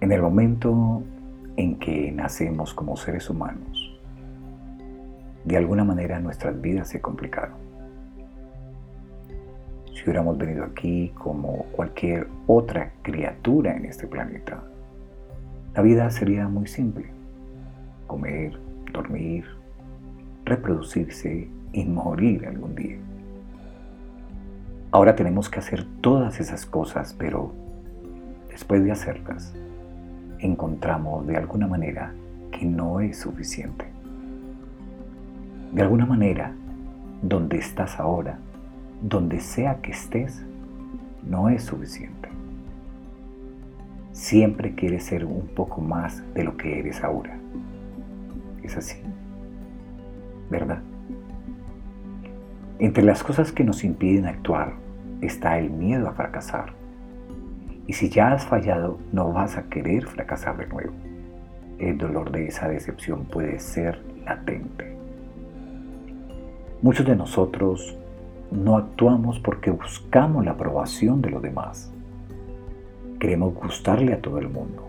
En el momento en que nacemos como seres humanos, de alguna manera nuestras vidas se complicaron. Si hubiéramos venido aquí como cualquier otra criatura en este planeta, la vida sería muy simple. Comer, dormir, reproducirse y morir algún día. Ahora tenemos que hacer todas esas cosas, pero después de hacerlas, encontramos de alguna manera que no es suficiente. De alguna manera, donde estás ahora, donde sea que estés, no es suficiente. Siempre quieres ser un poco más de lo que eres ahora. Es así, ¿verdad? Entre las cosas que nos impiden actuar está el miedo a fracasar y si ya has fallado, no vas a querer fracasar de nuevo. El dolor de esa decepción puede ser latente. Muchos de nosotros no actuamos porque buscamos la aprobación de los demás. Queremos gustarle a todo el mundo.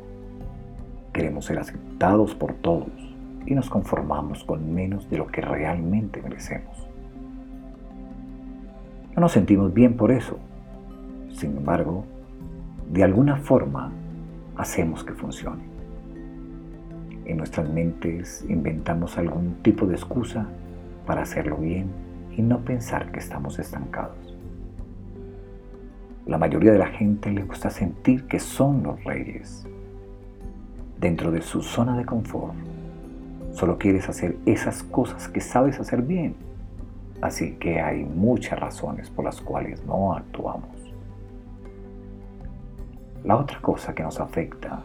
Queremos ser aceptados por todos y nos conformamos con menos de lo que realmente merecemos. No nos sentimos bien por eso. Sin embargo, de alguna forma hacemos que funcione. En nuestras mentes inventamos algún tipo de excusa para hacerlo bien y no pensar que estamos estancados. La mayoría de la gente le gusta sentir que son los reyes. Dentro de su zona de confort, solo quieres hacer esas cosas que sabes hacer bien. Así que hay muchas razones por las cuales no actuamos. La otra cosa que nos afecta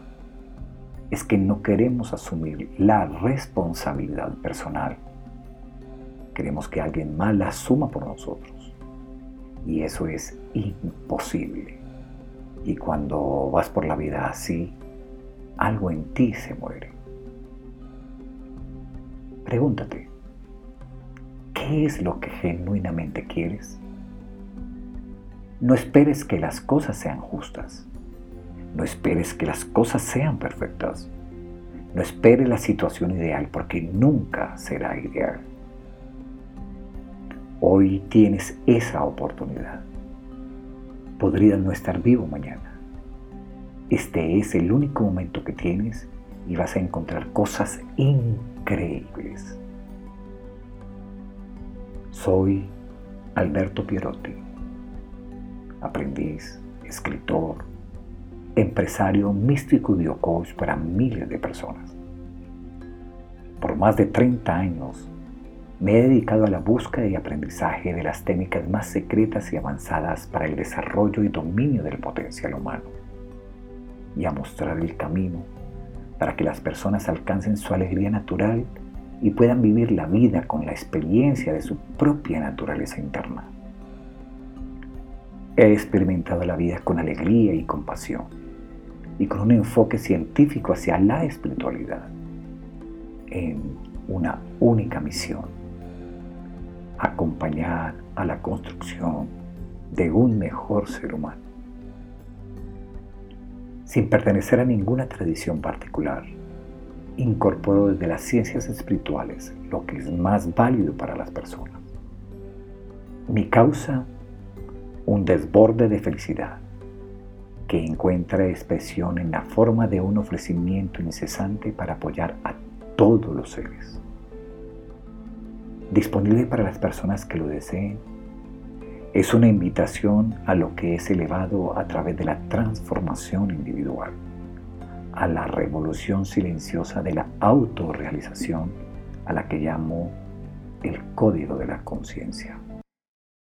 es que no queremos asumir la responsabilidad personal. Queremos que alguien más la asuma por nosotros. Y eso es imposible. Y cuando vas por la vida así, algo en ti se muere. Pregúntate, ¿qué es lo que genuinamente quieres? No esperes que las cosas sean justas. No esperes que las cosas sean perfectas. No esperes la situación ideal porque nunca será ideal. Hoy tienes esa oportunidad. Podrías no estar vivo mañana. Este es el único momento que tienes y vas a encontrar cosas increíbles. Soy Alberto Pierotti, aprendiz, escritor, empresario místico y coach para miles de personas. Por más de 30 años me he dedicado a la búsqueda y aprendizaje de las técnicas más secretas y avanzadas para el desarrollo y dominio del potencial humano y a mostrar el camino para que las personas alcancen su alegría natural y puedan vivir la vida con la experiencia de su propia naturaleza interna. He experimentado la vida con alegría y compasión y con un enfoque científico hacia la espiritualidad en una única misión, acompañar a la construcción de un mejor ser humano. Sin pertenecer a ninguna tradición particular, incorporo desde las ciencias espirituales lo que es más válido para las personas. Mi causa, un desborde de felicidad que encuentra expresión en la forma de un ofrecimiento incesante para apoyar a todos los seres. Disponible para las personas que lo deseen, es una invitación a lo que es elevado a través de la transformación individual, a la revolución silenciosa de la autorrealización, a la que llamo el código de la conciencia.